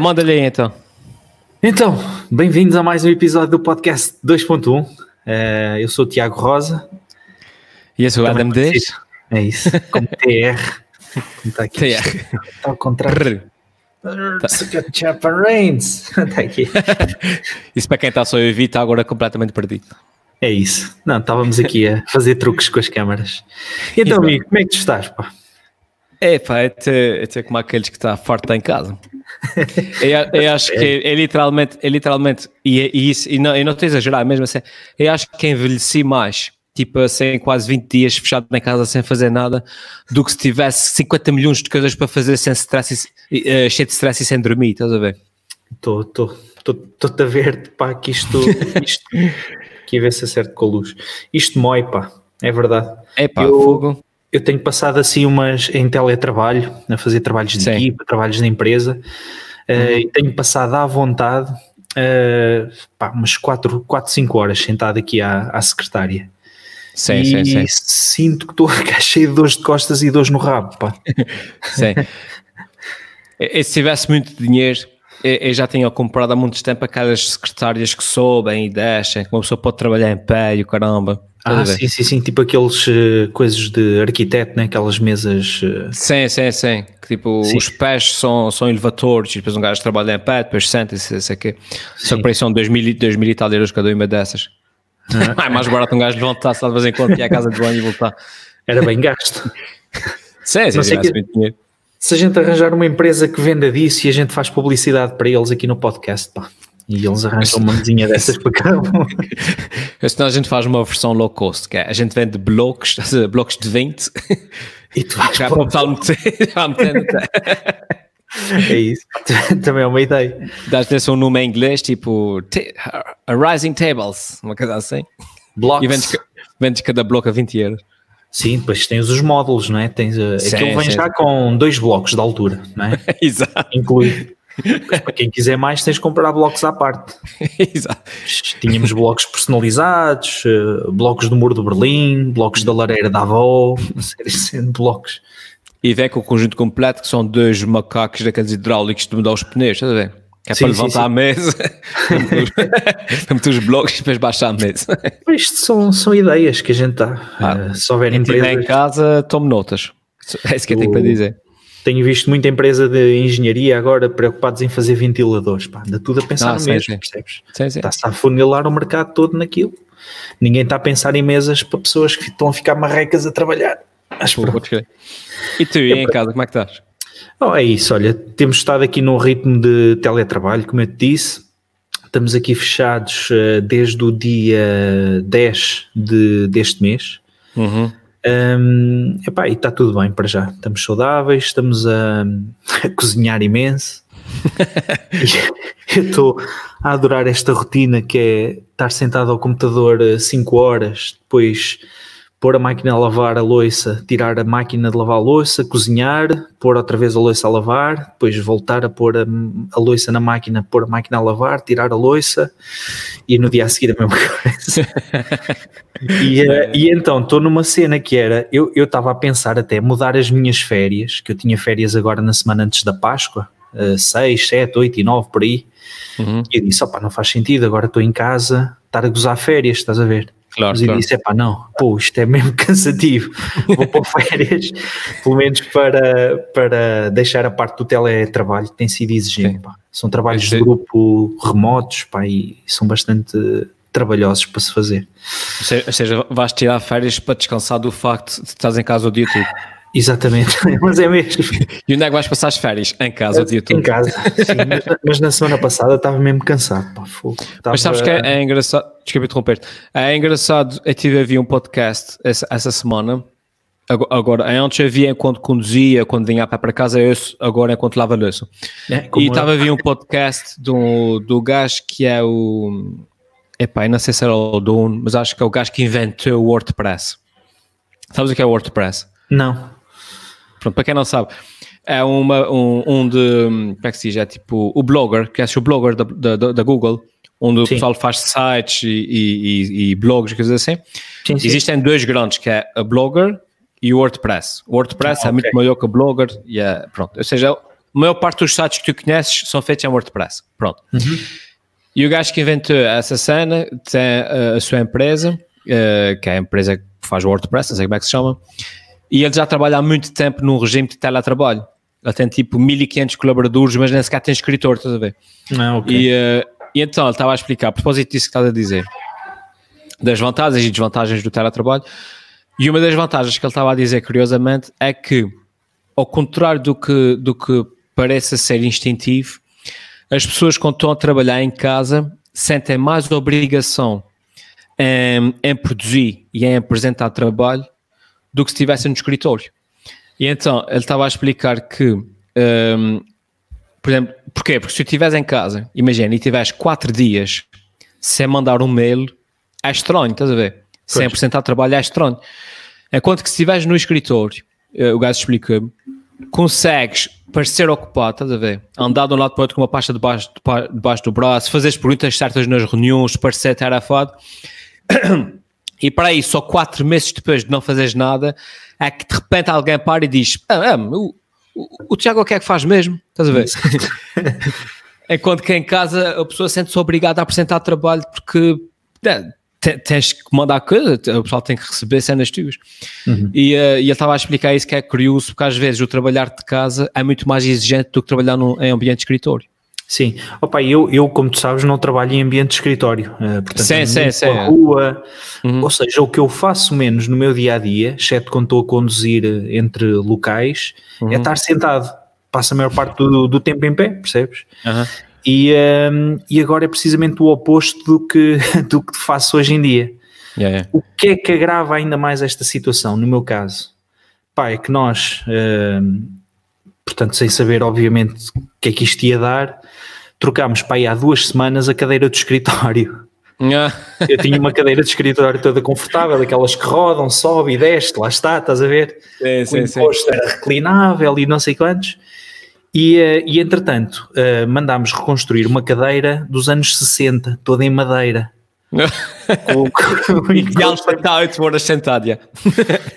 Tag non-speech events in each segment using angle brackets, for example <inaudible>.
Manda-lhe aí então. Então, bem-vindos a mais um episódio do podcast 2.1. Eh, eu sou o Tiago Rosa. E eu sou o Adam Dias. É isso, como TR. Como está aqui. TR. Está ao contrário. Chapa Reigns. Está aqui. <laughs> Isso para quem está só a ouvir está agora completamente perdido. É isso. Não, estávamos aqui a fazer truques com as câmaras. Então, amigo, como é que tu estás? Pá? É pá, é ter, é ter como aqueles que está forte em casa. Eu, eu acho que é, literalmente, é literalmente, e, é- e isso, e não, eu não estou a exagerar mesmo assim, eu acho que envelheci mais, tipo assim, quase 20 dias fechado na casa sem fazer nada, do que se tivesse 50 milhões de coisas para fazer sem stress, e, eh, cheio de stress e sem dormir, estás a ver? Estou Estou-te a ver, pá, que isto, <laughs> isto a ver se acerto com a luz. Isto mói, pá, é verdade. É pá, Eu- fogo. Eu tenho passado assim umas em teletrabalho, a fazer trabalhos de Sim. equipa, trabalhos de empresa, eh, e tenho passado à vontade eh, pá, umas 4, 4, 5 horas sentado aqui à, à secretária. Sim, e sim, sim. sinto que estou <laughs> a ficar cheio de dores de costas e dores no rabo, pá. <laughs> Sim. E, se tivesse muito dinheiro, eu, já tinha comprado há muito tempo aquelas secretárias que sobem e descem, que uma pessoa pode trabalhar em pé e o caramba. Ah, ver? sim, sim, sim, tipo aqueles eh, coisas de arquiteto, né? aquelas mesas. eh, Sim, sim, sim. Que, tipo, Sim. os pés são, são elevadores e depois um gajo trabalha em pé, depois senta-se, não sei o quê. Só que para isso são 2 mil, dois mil e tal euros cada uma dessas. <laughs> É mais barato um gajo levantar-se de vez em quando ir à casa de banho e voltar. era bem gasto. <laughs> Sim, sim, tivesse que- muito dinheiro. Se a gente arranjar uma empresa que venda disso e a gente faz publicidade para eles aqui no podcast, pá. E eles arranjam uma mesinha <laughs> dessas para cada um. Senão a gente faz uma versão low cost, que é, a gente vende blocos, <laughs> blocos de 20, E tu vais <laughs> já para o pessoal meter, É isso. Também é uma ideia. dás atenção um nome em inglês, tipo Rising Tables, uma coisa assim, Blocos. e vendes, vendes cada bloco a 20 euros. Sim, depois tens os módulos, não é? Tens, uh, Sim, aquilo vem sim. já com dois blocos de altura, não é? Exato, Incluído. Para quem quiser mais, tens de comprar blocos à parte. <laughs> exato. Tínhamos blocos personalizados, uh, blocos do Muro de Berlim, blocos da Lareira da Avó, uma série de blocos. E vem com o conjunto completo, que são dois macacos daqueles hidráulicos de mudar os pneus, estás a ver? Que é Sim, para sim, levantar sim. a mesa, para <laughs> meter os- blocos e depois baixar a mesa. Isto são, são ideias que a gente dá. Ah, Uh, se houver estiver em empresas. casa, tome notas. É isso que eu tenho para dizer. Tenho visto muita empresa de engenharia agora preocupados em fazer ventiladores. Pá, anda tudo a pensar Ah, no sim, mesmo, sim. percebes? Está-se a funilar o mercado todo naquilo. Ninguém está a pensar em mesas para pessoas que estão a ficar marrecas a trabalhar. Mas Pô. E tu, e em casa, como é que estás? Oh, é isso, olha, temos estado aqui num ritmo de teletrabalho, como eu te disse. Estamos aqui fechados eh, desde o dia 10 de, deste mês. Uhum. Hum, epá, e está tudo bem para já. Estamos saudáveis, estamos a, a cozinhar imenso. <laughs> Eu estou a adorar esta rotina que é estar sentado ao computador 5 horas, depois pôr a máquina a lavar a louça, tirar a máquina de lavar a louça, cozinhar, pôr outra vez a louça a lavar, depois voltar a pôr a, a louça na máquina, pôr a máquina a lavar, tirar a louça e no dia a seguir a mesma <laughs> coisa. E, eh, e então estou numa cena que era, eu eu estava a pensar até mudar as minhas férias, que eu tinha férias agora na semana antes da Páscoa, 6, 7, 8 e 9 por aí, Uhum. e eu disse, opá, não faz sentido, agora estou em casa, estar a gozar férias, estás a ver? Claro, eu claro. disse, epá, não, pô, isto é mesmo <laughs> cansativo, vou para férias, pelo menos para, para deixar a parte do teletrabalho, que tem sido exigente. São trabalhos de grupo remotos, pá, e são bastante trabalhosos para se fazer. Ou seja, vais tirar férias para descansar do facto de estás em casa o dia todo. Exatamente, <laughs> mas é mesmo. E onde é que vais passar as férias? Em casa o dia todo. Em casa, sim, mas, mas na semana passada estava mesmo cansado, pá, fogo. Mas sabes que Estava- é, é engraçado, desculpa interromper é engraçado, eu tive a ver um podcast essa, essa semana, Ago- agora, antes eu via enquanto conduzia, quando vinha para casa, eu agora enquanto lava louça. É, E estava a ver um podcast do, do gajo que é o, epá, eu não sei se era o dono, mas acho que é o gajo que inventou o WordPress. Sabes o que é o WordPress? Não, Pronto, para quem não sabe, é uma, um, um de, como é que se diz, é tipo o blogger, que é o blogger da, da, da- Google, onde o Sim. pessoal faz sites e, e, e- blogs e coisas assim. Sim, sim. Existem dois grandes, que é a Blogger e o WordPress. O WordPress Ah, é muito ok. maior que o Blogger e é, pronto, ou seja, a maior parte dos sites que tu conheces são feitos em WordPress. Pronto. Uhum. E o gajo que inventou essa cena tem uh, a sua empresa, uh, que é a empresa que faz o WordPress, não sei como é que se chama, e ele já trabalha há muito tempo num regime de teletrabalho. Ele tem tipo 1500 colaboradores, mas nem sequer tem escritor, estás a ver? Ah, okay. e, uh, e então ele estava a explicar, a propósito disso que estás a dizer, das vantagens e desvantagens do teletrabalho, e uma das vantagens que ele estava a dizer, curiosamente, é que, ao contrário do que, do que parece ser instintivo, as pessoas quando estão a trabalhar em casa sentem mais obrigação em, em produzir e em apresentar trabalho do que se estivessem no escritório. E então ele estava a explicar que, um, por exemplo, porquê? Porque se tu estiveres em casa, imagina, e tiveres quatro dias sem mandar um mail, é estranho, estás a ver? Pois. 100% de trabalho é estranho. Enquanto que se estiveres no escritório, eh, o gajo explica-me, consegues parecer ocupado, estás a ver? Andar de um lado para o outro com uma pasta debaixo, debaixo do braço, fazer as perguntas certas nas reuniões, parecer tarafado. E para aí, só quatro meses depois de não fazeres nada, é que de repente alguém para e diz: ah, ah, o, o, o Tiago o que é que faz mesmo? Estás a ver? <laughs> Enquanto que em casa a pessoa sente-se obrigada a apresentar trabalho porque é, tens que mandar coisa, o pessoal tem que receber cenas tuas. Uhum. E, uh, e ele estava a explicar isso que é curioso, porque às vezes o trabalhar de casa é muito mais exigente do que trabalhar no, em ambiente de escritório. Sim, opa, eu, eu, como tu sabes, não trabalho em ambiente de escritório, uh, portanto, sim, sim, sim. rua, uhum. ou seja, o que eu faço menos no meu dia a dia, exceto quando estou a conduzir eh, entre locais, é uhum. é estar sentado. Passo a maior parte do, do tempo em pé, percebes? Uhum. E, um, ehm, e agora é precisamente o oposto do que, <laughs> do que faço hoje em dia. Yeah, yeah. O que é que agrava ainda mais esta situação, no meu caso? Pá, é que nós, uh, portanto, sem saber, obviamente, o que é que isto ia dar, trocámos para aí há duas semanas a cadeira do escritório. <laughs> Eu tinha uma cadeira de escritório toda confortável, aquelas que rodam, sobe e desce, lá está, estás a ver? Sim, o sim, imposto sim. era reclinável e não sei quantos. E, eh, e entretanto, uh, mandámos reconstruir uma cadeira dos anos 60, toda em madeira. Ideal para oito horas sentado, já.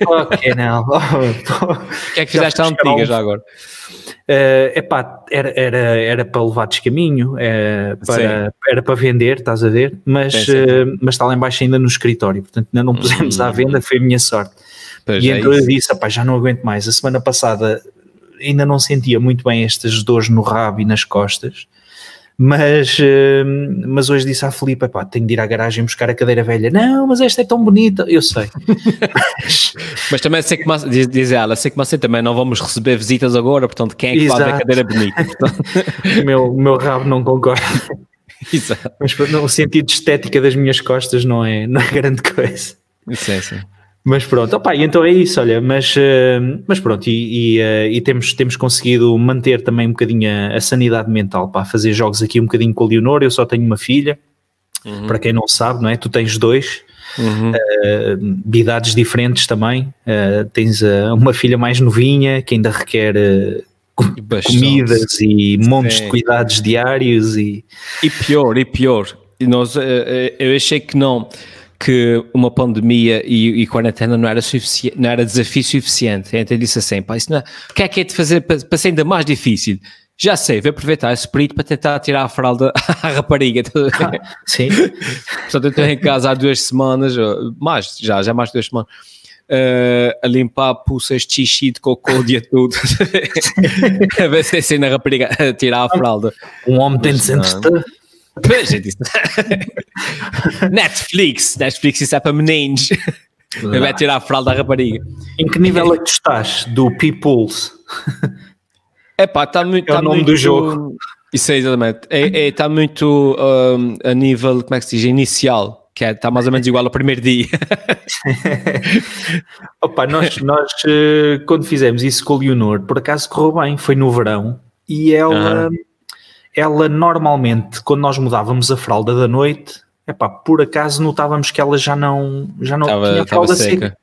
Ok, não. <laughs> <laughs> O que é que fizeste à antiga já agora? Uh, epá, era, era, era para levar descaminho, uh, para, era para vender, estás a ver, mas, sim, sim. Uh, mas está lá embaixo ainda no escritório, portanto ainda não pusemos hum. à venda, foi a minha sorte. Pois e é então isso. eu disse, já não aguento mais, a semana passada ainda não sentia muito bem estas dores no rabo e nas costas, mas, uh, mas hoje disse à Filipe, pá, tenho de ir à garagem buscar a cadeira velha. Não, mas esta é tão bonita, eu sei. mas, <laughs> mas, também sei que, diz, diz ela, sei que você também não vamos receber visitas agora, portanto, quem é que Exato. faz a cadeira bonita? <laughs> o meu, meu rabo não concorda. <laughs> Exato. Mas no sentido de estética das minhas costas não é, não é grande coisa. É, sim. Mas pronto, opa, então é isso, olha, mas, uh, mas pronto, e, e, uh, e, temos, temos conseguido manter também um bocadinho a, a, sanidade mental, para fazer jogos aqui um bocadinho com a Leonor, eu só tenho uma filha, uhum. para quem não sabe, não é? Tu tens dois, uhum. uh, de idades diferentes também, tens uma filha mais novinha, que ainda requer comidas e montes Sim. de cuidados diários e... E pior, e pior, e nós, eu achei que não que uma pandemia e, e quarentena não era, não era desafio suficiente. Então eu disse assim, pá, isso não é, o que é que é de fazer para, para ser ainda mais difícil? Já sei, vou aproveitar esse perito para tentar tirar a fralda <laughs> à rapariga. Ah, sim. <laughs> Portanto, eu estou em casa há duas semanas, mais, já, já mais de duas semanas, uh, a limpar pulsas de xixi, de cocô, o dia todo. <laughs> a ver se assim na rapariga a tirar a fralda. Um homem tem de ser Pois, eu disse. <laughs> Netflix, Netflix isso é para meninos. Vai tirar a fralda da rapariga. Em que nível é que tu estás do Peoples? <laughs> É pá, está muito. É tá o nome muito, do jogo. Isso é exatamente. Está é, é, tá muito um, a nível, como é que se diz, inicial, que é, está mais ou menos igual ao primeiro dia. <laughs> Opa, nós, nós eh, quando fizemos isso com o Leonor, por acaso correu bem, foi no verão e ela ela normalmente, quando nós mudávamos a fralda da noite, epá, por acaso notávamos que ela já não, já não tava, tinha a fralda seca. seca.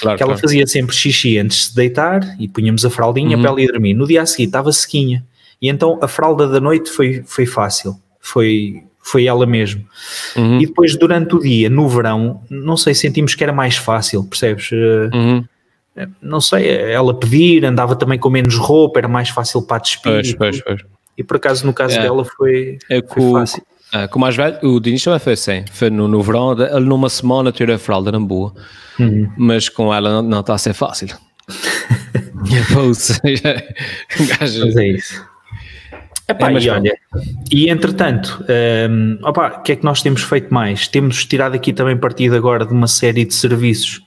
Claro, que ela claro. fazia sempre xixi antes de deitar e punhamos a fraldinha uhum. para ela ir dormir. No dia a seguir estava sequinha. E então a fralda da noite foi, foi fácil. Foi, foi ela mesmo. Uhum. E depois, durante o dia, no verão, não sei, sentimos que era mais fácil, percebes? Uhum. não sei, ela pedir, andava também com menos roupa, era mais fácil para despir. Pois, pois, pois. E por acaso no caso É. dela foi, É foi com, fácil. ah, com o mais velho, o Dinis também foi assim. Foi no, no verão, ele numa semana tirou a fralda na boa, Uhum. mas com ela não, está a ser fácil. <laughs> <laughs> Um gajo- Mas é isso. Epá, É, e olha, e entretanto, hum, opá, o que é que nós temos feito mais? Temos tirado aqui também partido agora de uma série de serviços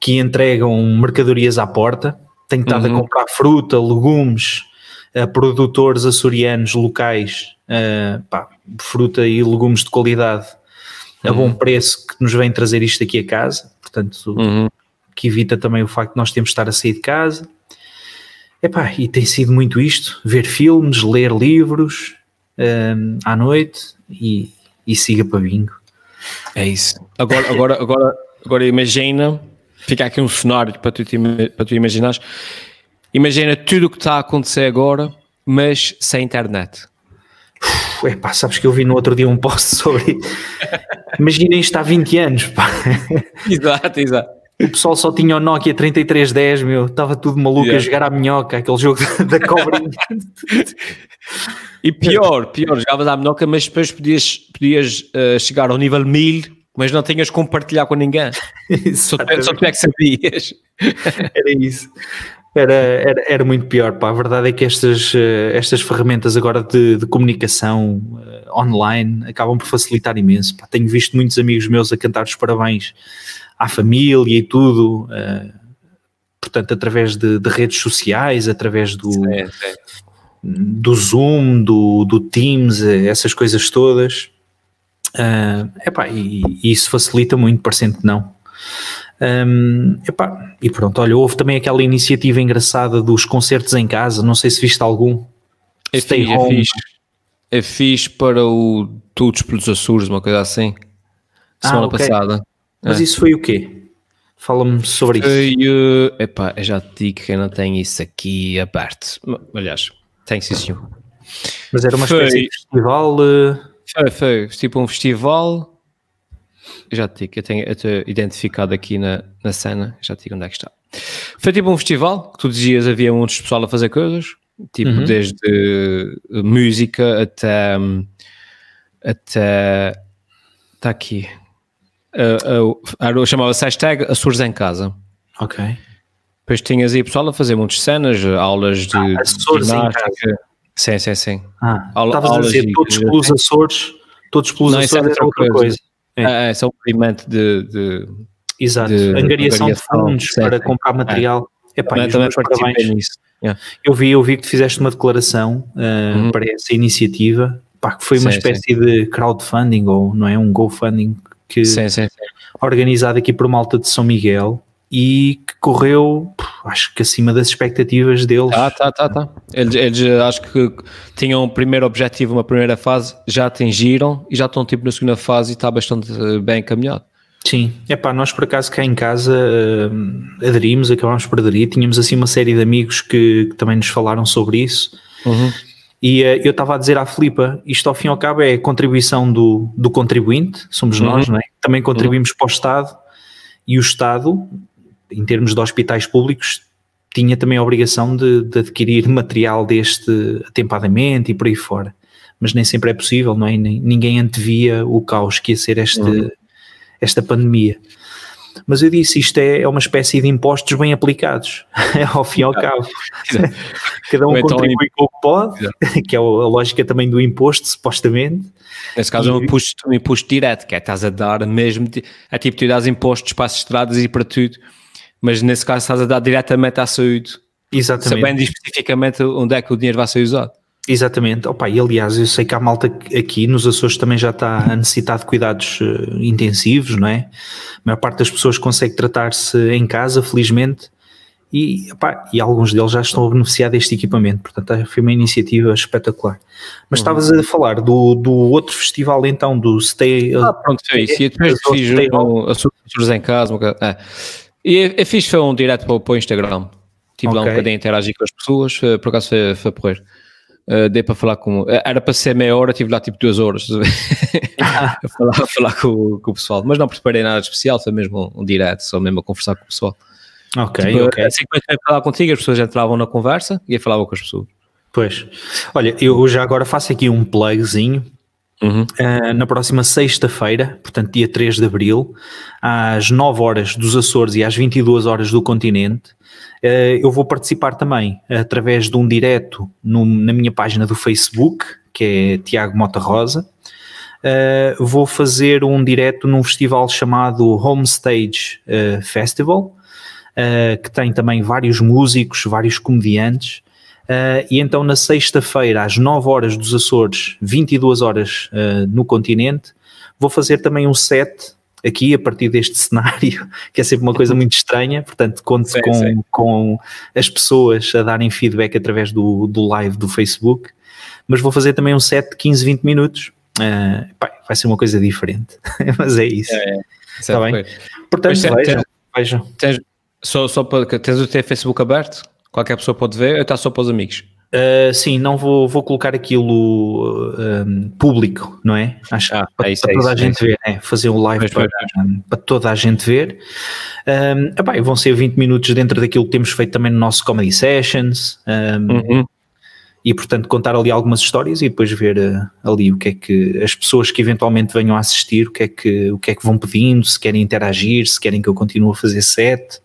que entregam mercadorias à porta. Tenho estado Uhum. a comprar fruta, legumes, a produtores açorianos locais, ah, pá, fruta e legumes de qualidade a bom preço que nos vem trazer isto aqui a casa. Portanto, Uhum. que evita também o facto de nós termos de estar a sair de casa. Epá, e tem sido muito isto: ver filmes, ler livros hum, à noite e, e siga para bingo. É isso. Agora, agora, agora, agora imagina, fica aqui um cenário para tu, te para tu imaginares. Imagina tudo o que está a acontecer agora, mas sem internet. Uf, Epá, sabes que eu vi no outro dia um post sobre. Imaginem isto há 20 anos, pá. Exato, exato. O pessoal só tinha o Nokia 3310, meu. Estava tudo maluco Yeah. a jogar à minhoca, aquele jogo da cobrinha. E pior, pior, jogavas à menoca, mas depois podias, podias eh, chegar ao nível 1000, mas não tinhas como partilhar com ninguém. <laughs> Só tu, só tu é que sabias. Era isso. Era, era, era muito pior, pá. A verdade é que estas, eh, estas ferramentas agora de, de comunicação eh, online acabam por facilitar imenso. Pá. Tenho visto muitos amigos meus a cantar os parabéns à família e tudo, eh, portanto, através de, de redes sociais, através do, do Zoom, do, do Teams, essas coisas todas. Ah, epá, e, e isso facilita muito, parecendo que não. Ahm, epá, e pronto, olha, houve também aquela iniciativa engraçada dos concertos em casa, não sei se viste algum. É Stay fixe, é home. fixe. É fixe para o Todos pelos Açores, uma coisa assim. Semana ok. passada. Mas É. isso foi o quê? Fala-me sobre isso. Foi, eh, epá, eu já te digo que eu não tenho isso aqui aberto. Aliás, tenho sim senhor. Mas era uma foi- espécie de festival. eh, Foi, foi tipo um festival. Já te digo, eu tenho, eu identificado aqui na, na cena, já te digo onde é que está. Foi tipo um festival que tu dizias havia muitos pessoal a fazer coisas, tipo Uhum. desde música até. hum, até. Está aqui. Uh, uh, Chamava-se hashtag Açores em Casa. ok. Depois tinhas aí pessoal a fazer muitas cenas, aulas de, Ah, Açores em ginástica. Sim, sim, sim. Ah, Aula- estavas a dizer todos pelos Açores, todos pelos Açores era outra outra coisa. coisa. É. É, é só um movimento de, de, Exato, de angariação de fundos sim, para sim. comprar material. Epá, e também, participei parabéns. nisso. Yeah. Eu vi, eu vi que tu fizeste uma declaração uh, Uhum. para essa iniciativa, pá, que foi uma Sim, espécie de crowdfunding, ou não é? Um GoFunding que Sim, sim, sim. organizado aqui por malta de São Miguel e que correu, acho que acima das expectativas deles. Ah, tá, tá, tá. Eles, eles eh, acho que tinham um primeiro objetivo, uma primeira fase, já atingiram e já estão tipo na segunda fase e está bastante eh, bem encaminhado. Sim, é pá, nós por acaso cá em casa uh, aderimos, acabámos por aderir, tínhamos assim uma série de amigos que, que também nos falaram sobre isso. Uhum. E eh, eu estava a dizer à Filipa, isto ao fim e ao cabo é a contribuição do, do contribuinte, somos Uhum. nós, não é? Também contribuímos para o Estado e o Estado, em termos de hospitais públicos, tinha também a obrigação de, de adquirir material deste atempadamente e por aí fora. Mas nem sempre é possível, não é? Nem- ninguém antevia o caos que ia ser este, Uhum. esta pandemia. Mas eu disse, isto é, é uma espécie de impostos bem aplicados, <laughs> ao fim e ao cabo. <laughs> Cada um então contribui com o que pode, <laughs> que é a lógica também do imposto, supostamente. Nesse caso é um E- imposto, um imposto direto, que é estás a dar mesmo, di- é tipo tu dás impostos para as estradas e para tudo, mas nesse caso estás a dar diretamente à saúde, Exatamente. sabendo especificamente onde é que o dinheiro vai ser usado. Exatamente. Opa, e aliás, eu sei que há malta aqui nos Açores também já está a necessitar de cuidados eh, intensivos, não é? A maior parte das pessoas consegue tratar-se em casa, felizmente, e, opá, e alguns deles já estão a beneficiar deste equipamento. Portanto, eh, foi uma iniciativa espetacular. Mas estavas a falar do, do outro festival, então, do Stay. Ah, pronto, foi isso. E depois outras fiz um, Açores em casa. Um é. E eu fiz foi um direto para, o- para o Instagram. Tive lá um bocadinho a interagir com as pessoas, por acaso foi, foi porreiro. Uh, dei para falar com. Era para ser meia hora, tive lá tipo duas horas <laughs> a falar, a falar com, o- com o pessoal. Mas não preparei nada de especial, foi mesmo um, um direto, só mesmo a conversar com o pessoal. Ok, Tipo, ok. Assim que eu falar contigo, as pessoas entravam na conversa e eu falava com as pessoas. Pois. Olha, eu já agora faço aqui um plugzinho. Uhum. Uh, na próxima sexta-feira, portanto dia 3 de Abril, às 9 horas dos Açores e às 22 horas do continente, uh, eu vou participar também através de um direto no, na minha página do Facebook, que é Tiago Mota Rosa. Uh, vou fazer um direto num festival chamado Homestage Festival, que tem também vários músicos, vários comediantes. Uh, e então na sexta-feira, às 9 horas dos Açores, 22 horas uh, no continente, vou fazer também um set aqui a partir deste <laughs> cenário, que é sempre uma coisa muito estranha, portanto conto Sim, com, sim. com as pessoas a darem feedback através do, do live do Facebook, mas vou fazer também um set de 15, 20 minutos. Uh, pá, vai ser uma coisa diferente, <laughs> mas é isso. É, Está Certo, bem? Portanto, Pois é, vejam, tens- vejam. Tens, só, só para, tens o teu Facebook aberto? Qualquer pessoa pode ver ou está só para os amigos? Uh, sim, não vou, vou colocar aquilo um, público, não é? Acho Ah, para, é isso, para é toda a isso, é gente ver, é, fazer um live para, para toda a gente ver. Um, epá, e vão ser 20 minutos dentro daquilo que temos feito também no nosso Comedy Sessions um, Uhum. e, portanto, contar ali algumas histórias e depois ver uh, ali o que é que as pessoas que eventualmente venham a assistir, o que é que, o que, é que vão pedindo, se querem interagir, se querem que eu continue a fazer set.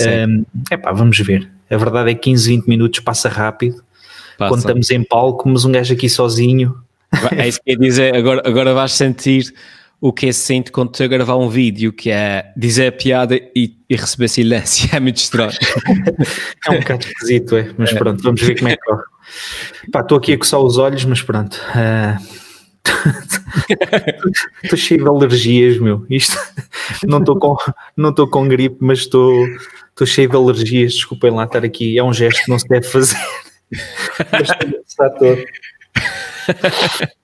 Um, epá, vamos ver. A verdade é que 15, 20 minutos passa rápido passa. quando estamos em palco, mas um gajo aqui sozinho. É isso que eu ia dizer. Agora, agora vais sentir o que é sinto quando estou a gravar um vídeo, que é dizer a piada e, e receber silêncio. <laughs> É muito estranho. É um bocado esquisito, é. Mas pronto, vamos ver como é que corre. Pá, estou aqui a coçar os olhos, mas pronto. ah, <laughs> <laughs> Estou cheio de alergias, meu. Isto <laughs> não estou com, não estou com gripe, mas estou, estou cheio de alergias. Desculpem lá estar aqui. É um gesto que não se deve fazer. <laughs> Coçar todo.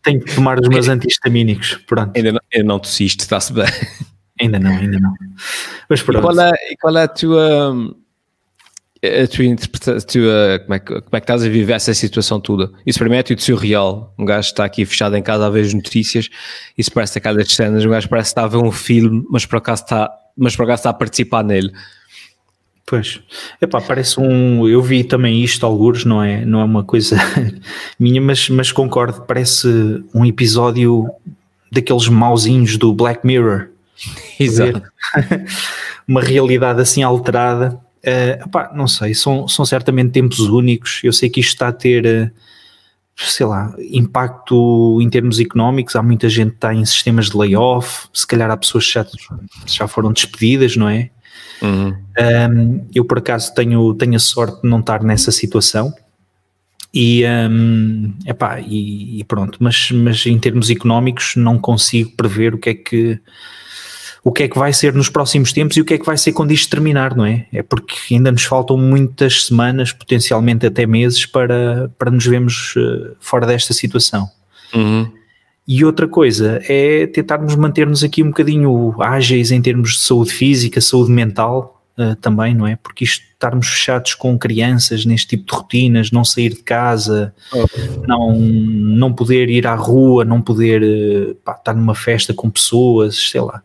Tenho que tomar os meus antihistamínicos. Pronto, Ainda não, ainda não tossiste, está-se bem. ainda não, ainda não. Mas E pronto. qual é, e qual é a tua. A tua interpretação, como, é que, como é que estás a viver essa situação toda? Isso para mim é tudo surreal. Um gajo está aqui fechado em casa a ver as notícias, isso parece aquelas cenas, um gajo parece que está a ver um filme, mas por acaso está, mas por acaso está a participar nele. Pois, epá, parece um. Eu vi também isto, alguns, não é, não é uma coisa <laughs> minha, mas, mas concordo, parece um episódio daqueles mauzinhos do Black Mirror. Exato. <laughs> Uma realidade assim alterada. Epá, não sei, são, são certamente tempos únicos. Eu sei que isto está a ter, eh, sei lá, impacto em termos económicos. Há muita gente que está em sistemas de layoff, se calhar há pessoas que já, já foram despedidas, não é? Uhum. Um, eu por acaso tenho, tenho a sorte de não estar nessa situação e, um, epá, e, e pronto, mas, mas em termos económicos não consigo prever o que é que o que é que vai ser nos próximos tempos e o que é que vai ser quando isto terminar, não é? É porque ainda nos faltam muitas semanas, potencialmente até meses, para, para nos vermos uh, fora desta situação. Uhum. E outra coisa é tentarmos manter-nos aqui um bocadinho ágeis em termos de saúde física, saúde mental uh, também, não é? Porque isto estarmos fechados com crianças neste tipo de rotinas, não sair de casa, Oh. não, não poder ir à rua, não poder uh, pá, estar numa festa com pessoas, sei lá.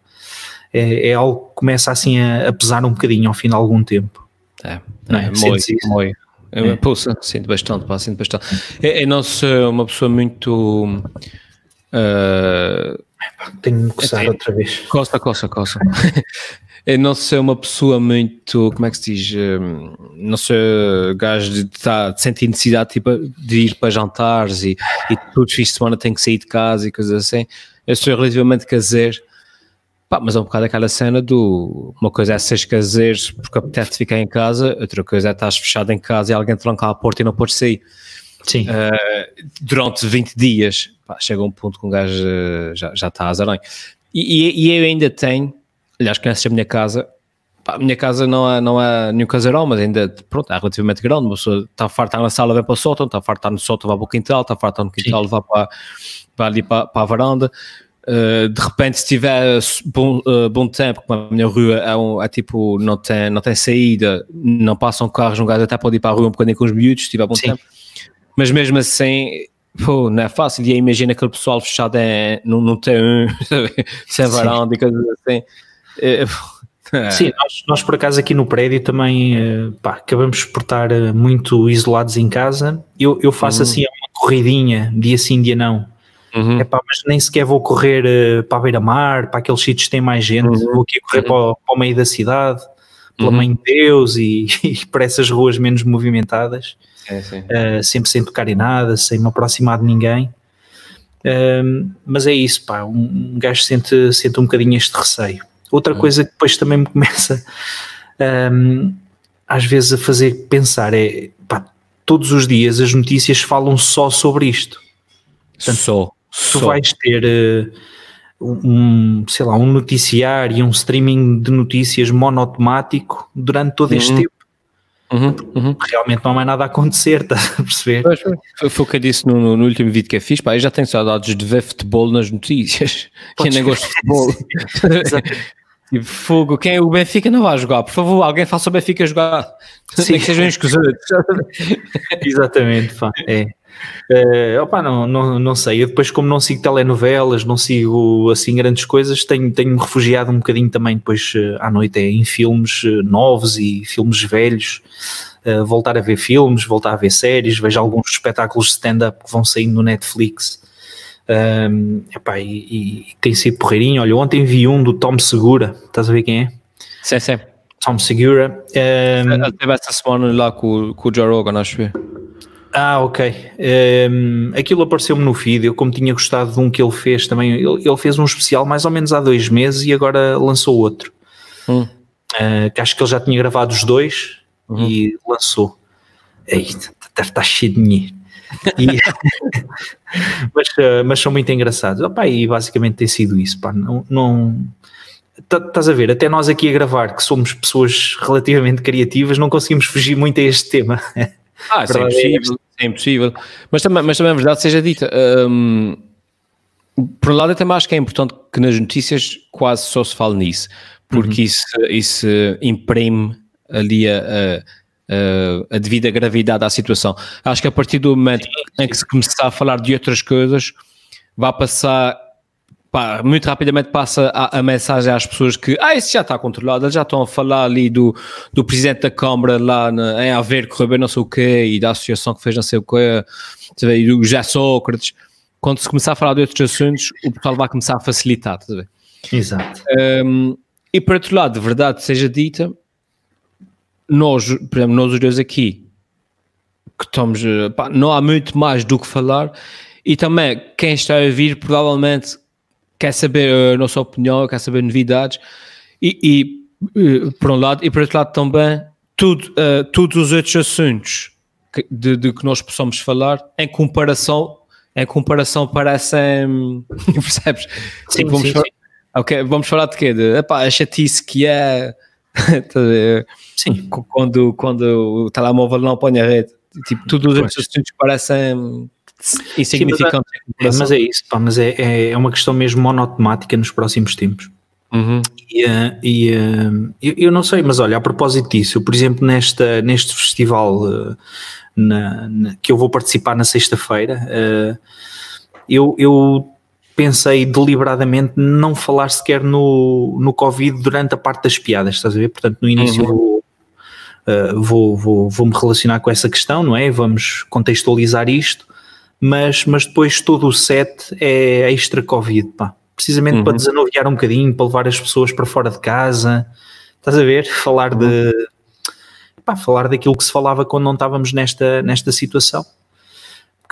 É, é algo que começa assim a, a, pesar um bocadinho ao fim de algum tempo. É, Não é? é, muito. Eu, É. pô, sinto bastante, pá, sinto bastante. Eu, eu não sou uma pessoa muito. Uh, Tenho-me coçar Sim. outra vez. coça, coça, coça. eu não sou uma pessoa muito. Como é que se diz? hum, Não sou gajo de, tá- de sentir necessidade tipo, de ir para jantares e, e todos os fins de semana tenho que sair de casa e coisas assim. Eu sou relativamente caseiro. Pá, mas é um bocado aquela cena do. Uma coisa é seres caseiros porque apetece ficar em casa, outra coisa é estás fechado em casa e alguém tranca a porta e não podes sair. Sim. Uh, durante 20 dias, pá, chega um ponto que um gajo uh, já, já está a azarão. E, e, e eu ainda tenho, aliás, conheces a minha casa. A minha casa não é, não é nenhum caseirão, mas ainda pronto, é relativamente grande. Uma pessoa está farta na sala, vem para o sótão, está farta no sótão, vai para o quintal, está farta no quintal, vai para, para ali para, para a varanda. Uh, de repente, se tiver bom, uh, bom tempo, como a minha rua é, um, é tipo, não tem, não tem saída, não passam carros, um gajo até pode ir para a rua um bocadinho com os miúdos, se tiver bom Sim. tempo. Mas mesmo assim, pô, não é fácil. E aí imagina aquele pessoal fechado em, num, num T1, <laughs> sabe? sem varanda e coisas assim. <laughs> É, Sim, nós, nós, por acaso aqui no prédio também eh, pá, acabamos por estar eh, muito isolados em casa. Eu, eu faço uhum. assim uma corridinha, dia sim, dia não. Uhum. Epá, mas nem sequer vou correr uh, para a beira-mar, para aqueles sítios que têm mais gente. Uhum. Vou aqui correr uhum. para, o, para, o, meio da cidade, pela uhum. Mãe de Deus e, <laughs> e para essas ruas menos movimentadas. É, uh, sempre sem tocar em nada, sem me aproximar de ninguém. Uh, mas é isso, pá. Um, um gajo sente, sente um bocadinho este receio. Outra uhum. coisa que depois também me <laughs> começa um, às vezes a fazer pensar é pá, todos os dias as notícias falam só sobre isto. Portanto, só. Tu só. vais ter uh, um, sei lá, um noticiário e um streaming de notícias monotemático durante todo este uhum. tempo. Uhum, uhum. Realmente não há mais nada a acontecer, <laughs> estás a perceber? Foi, foi o que eu disse no, no, último vídeo que eu fiz. Pá, eu já tenho saudades de ver futebol nas notícias. Quem nem gosta de futebol. <laughs> Tipo, fogo, quem é o Benfica não vai jogar. Por favor, alguém faça o Benfica jogar. Sim. Nem que sejam escusados. <laughs> Exatamente, pá. É. Uh, opa, não, não, não sei. Eu depois, como não sigo telenovelas, não sigo assim grandes coisas, tenho, tenho-me refugiado um bocadinho também depois uh, à noite é, em filmes uh, novos e filmes velhos. Voltar a ver filmes, voltar a ver séries, vejo alguns espetáculos de stand-up que vão saindo no Netflix um, epá, e, e, tem sido porreirinho. Olha, ontem vi um do Tom Segura, estás a ver quem é? Sim, sim. Tom Segura. Um, Ele teve essa semana lá com, com o Joe Rogan, acho que ah, ok. Um, aquilo apareceu-me no feed. Eu, como tinha gostado de um que ele fez também, ele, ele, fez um especial mais ou menos há dois meses e agora lançou outro. Hum. Uh, que acho que ele já tinha gravado os dois uhum. e lançou. Eita, deve estar cheio de dinheiro. E, <laughs> mas, uh, mas são muito engraçados. Opa, e basicamente tem sido isso. Pá. Não, não estás a ver, até nós aqui a gravar, que somos pessoas relativamente criativas, não conseguimos fugir muito a este tema. Ah, isso é impossível, é impossível. Mas também, mas também é verdade seja dita. Um, por um lado, eu também acho que é importante que nas notícias quase só se fale nisso, porque uhum. isso, isso imprime ali a, a a devida gravidade à situação. Acho que a partir do momento em que se começar a falar de outras coisas, vai passar, pá, muito rapidamente passa a, a, mensagem às pessoas que, ah, isso já está controlado, eles já estão a falar ali do, do presidente da Câmara lá na, em Aveiro, que não sei o quê, e da associação que fez não sei o quê, e do José Sócrates. Quando se começar a falar de outros assuntos, o pessoal vai começar a facilitar, ver? Exato. Um, e por outro lado, de verdade seja dita, nós, por exemplo, nós os dois aqui, que estamos, eh, pá, não há muito mais do que falar e também quem está a ouvir provavelmente quer saber a nossa opinião, quer saber novidades e, e eh, por um lado, e por outro lado também tudo, uh, todos os outros assuntos que, de, de, que nós possamos falar em comparação em comparação parecem <laughs> percebes? Sim, tipo, vamos, sim, falar, sim. Okay, vamos falar de quê? De, epá, a chatice que é <laughs> Sim. Quando, quando o telemóvel não põe a rede. Tipo, todos os outros assuntos parecem Sim, mas, é, mas, é, isso, pá, mas é, é, é uma questão mesmo monotemática nos próximos tempos. Uhum. E, uh, e uh, eu, eu, não sei, mas olha, a propósito disso, eu, por exemplo, nesta, neste festival uh, na, na, que eu vou participar na sexta-feira, eu, eu pensei deliberadamente não falar sequer no, no Covid durante a parte das piadas, estás a ver? Portanto, no início uhum. vou, uh, vou, vou, vou, me relacionar com essa questão, não é? Vamos contextualizar isto, mas, mas depois todo o set é extra Covid, pá. Precisamente uhum. para desanuviar um bocadinho, para levar as pessoas para fora de casa, estás a ver? Falar uhum. de. Pá, falar daquilo que se falava quando não estávamos nesta, nesta situação.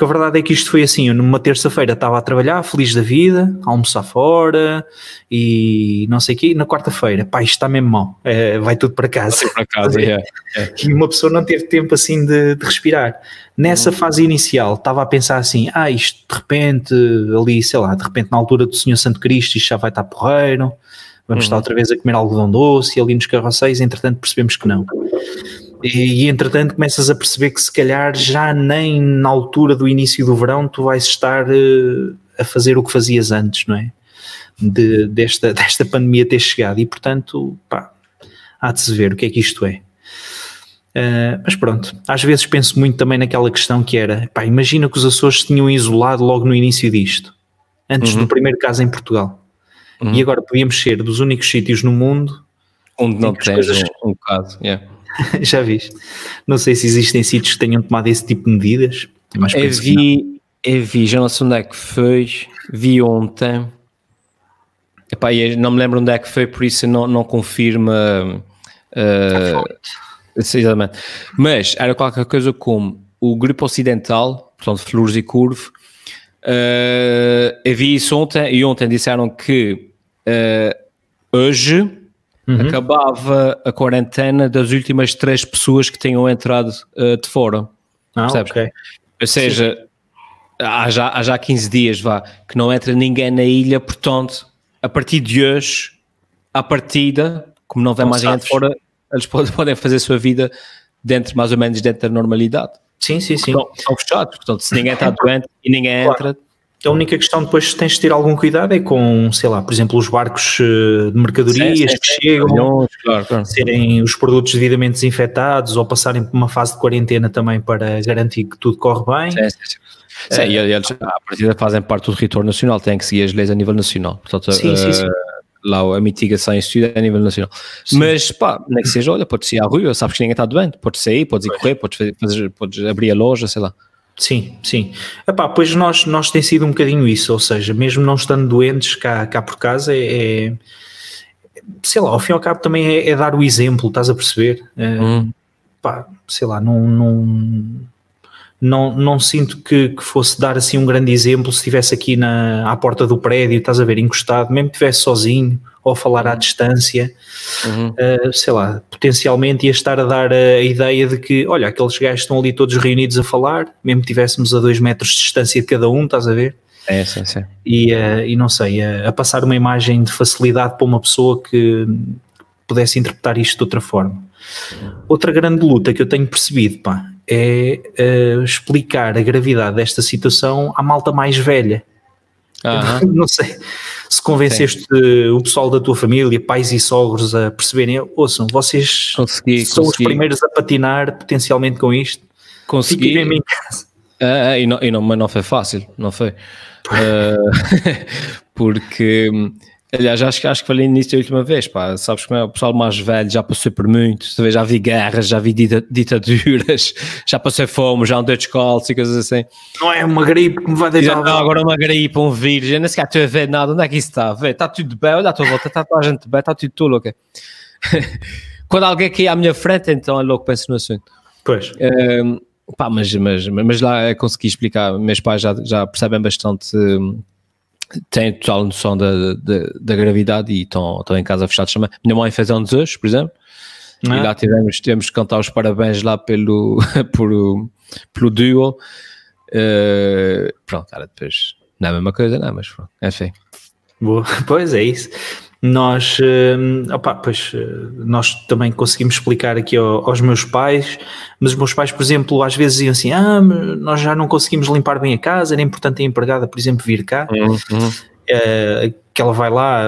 Porque a verdade é que isto foi assim, eu numa terça-feira estava a trabalhar, feliz da vida, a almoçar fora e não sei o quê, e na quarta-feira, pá, isto está mesmo mal, é, vai tudo para casa. Para casa. <laughs> E uma pessoa não teve tempo assim de, de respirar. Nessa uhum. fase inicial, estava a pensar assim, ah, isto de repente, ali, sei lá, de repente na altura do Senhor Santo Cristo, isto já vai estar porreiro, vamos uhum. estar outra vez a comer algodão doce e ali nos carroceiros, entretanto percebemos que não. E, e, entretanto começas a perceber que se calhar já nem na altura do início do verão tu vais estar uh, a fazer o que fazias antes, não é? De, desta, <laughs> desta pandemia ter chegado e portanto, pá, há de se ver o que é que isto é. Uh, mas pronto, às vezes penso muito também naquela questão que era, pá, imagina que os Açores se tinham isolado logo no início disto, antes uhum. do primeiro caso em Portugal. Uhum. E agora podíamos ser dos únicos sítios no mundo onde não tens coisas... um, um caso. Yeah. <laughs> Já viste? Não sei se existem sítios que tenham tomado esse tipo de medidas. Mas eu vi, eu vi, já não sei onde é que foi, vi ontem. Epá, não me lembro onde é que foi, por isso não, não confirma. Uh, exatamente. Mas era qualquer coisa como o grupo ocidental, portanto, Flores e Curve. Uh, eu vi isso ontem e ontem disseram que uh, hoje uhum. acabava a quarentena das últimas três pessoas que tenham entrado uh, de fora. Ah, percebes? Okay. Ou seja, há já, há já 15 dias vá, que não entra ninguém na ilha, portanto, a partir de hoje, à partida, como não vem mais ninguém de fora, eles <laughs> podem fazer a sua vida dentro, mais ou menos, dentro da normalidade. Sim, sim, sim. Estão, estão fechados, portanto, se ninguém está <laughs> doente e ninguém claro. entra. A única questão depois que tens de ter algum cuidado é com, sei lá, por exemplo, os barcos eh, de mercadorias sim, sim, que sim, chegam, claro, claro. serem os produtos devidamente desinfetados ou passarem por uma fase de quarentena também para garantir que tudo corre bem. Sim, sim, sim. e eles, à partida, fazem parte do território nacional, têm que seguir as leis a nível nacional. Portanto, sim, sim, sim. Uh, lá a mitigação em estudo a nível nacional. Sim. Mas pá, nem que seja, olha, podes ir à rua, sabes que ninguém está doente, podes sair, podes ir correr, podes, fazer, podes abrir a loja, sei lá. Sim, sim. Epá, pois nós, nós tem sido um bocadinho isso, ou seja, mesmo não estando doentes cá, cá por casa, é, é sei lá, ao fim e ao cabo também é, é dar o exemplo, estás a perceber? É, hum. pá, sei lá, não, não, não, não sinto que, que, fosse dar assim um grande exemplo se estivesse aqui na, à porta do prédio, estás a ver, encostado, mesmo que estivesse sozinho ou a falar à uhum. distância, uhum. uh, sei lá, potencialmente ia estar a dar a, a, ideia de que, olha, aqueles gajos estão ali todos reunidos a falar, mesmo que tivéssemos a dois metros de distância de cada um, estás a ver? É, sim, sim. E, uh, e não sei, a, a passar uma imagem de facilidade para uma pessoa que pudesse interpretar isto de outra forma. Outra grande luta que eu tenho percebido, pá, é uh, explicar a gravidade desta situação à malta mais velha. Uhum. <laughs> Não sei se convenceste Sim. o pessoal da tua família, pais e sogros a perceberem, ouçam, vocês consegui, são consegui. os primeiros a patinar potencialmente com isto. Consegui. Fiquem em casa. Uh, e não, e não, mas não foi fácil, não foi. Uh, <laughs> porque Aliás, acho, acho que falei nisso a última vez, pá, sabes como é, o pessoal mais velho já passou por muito, já vi guerras, já vi ditaduras, <laughs> já passei fome, já andei descalço e coisas assim. Não é uma gripe que me vai deixar... Não, agora uma gripe, um vírus, eu nem sequer estou a ver nada, onde é que isso está? Vê, está tudo bem, olha à tua volta, está toda a gente bem, está tudo tudo ok. <laughs> Quando alguém aqui à minha frente, então é louco, penso no assunto. Pois. Um, pá, mas, mas, mas lá consegui explicar, meus pais já, já percebem bastante... Um, têm total noção da, da, da gravidade e estão, estão em casa fechados também. Minha mãe fez anos hoje, por exemplo, ah. e lá tivemos, tivemos que cantar os parabéns lá pelo, <laughs> por, pelo duo. Uh, pronto, cara, depois não é a mesma coisa, não, mas pronto, enfim. Boa, <laughs> pois é isso nós, uh, opa, pois, uh, nós também conseguimos explicar aqui ao, aos meus pais, mas os meus pais, por exemplo, às vezes diziam assim: Ah, nós já não conseguimos limpar bem a casa, era importante a empregada, por exemplo, vir cá. Uhum. Uh, que ela vai lá,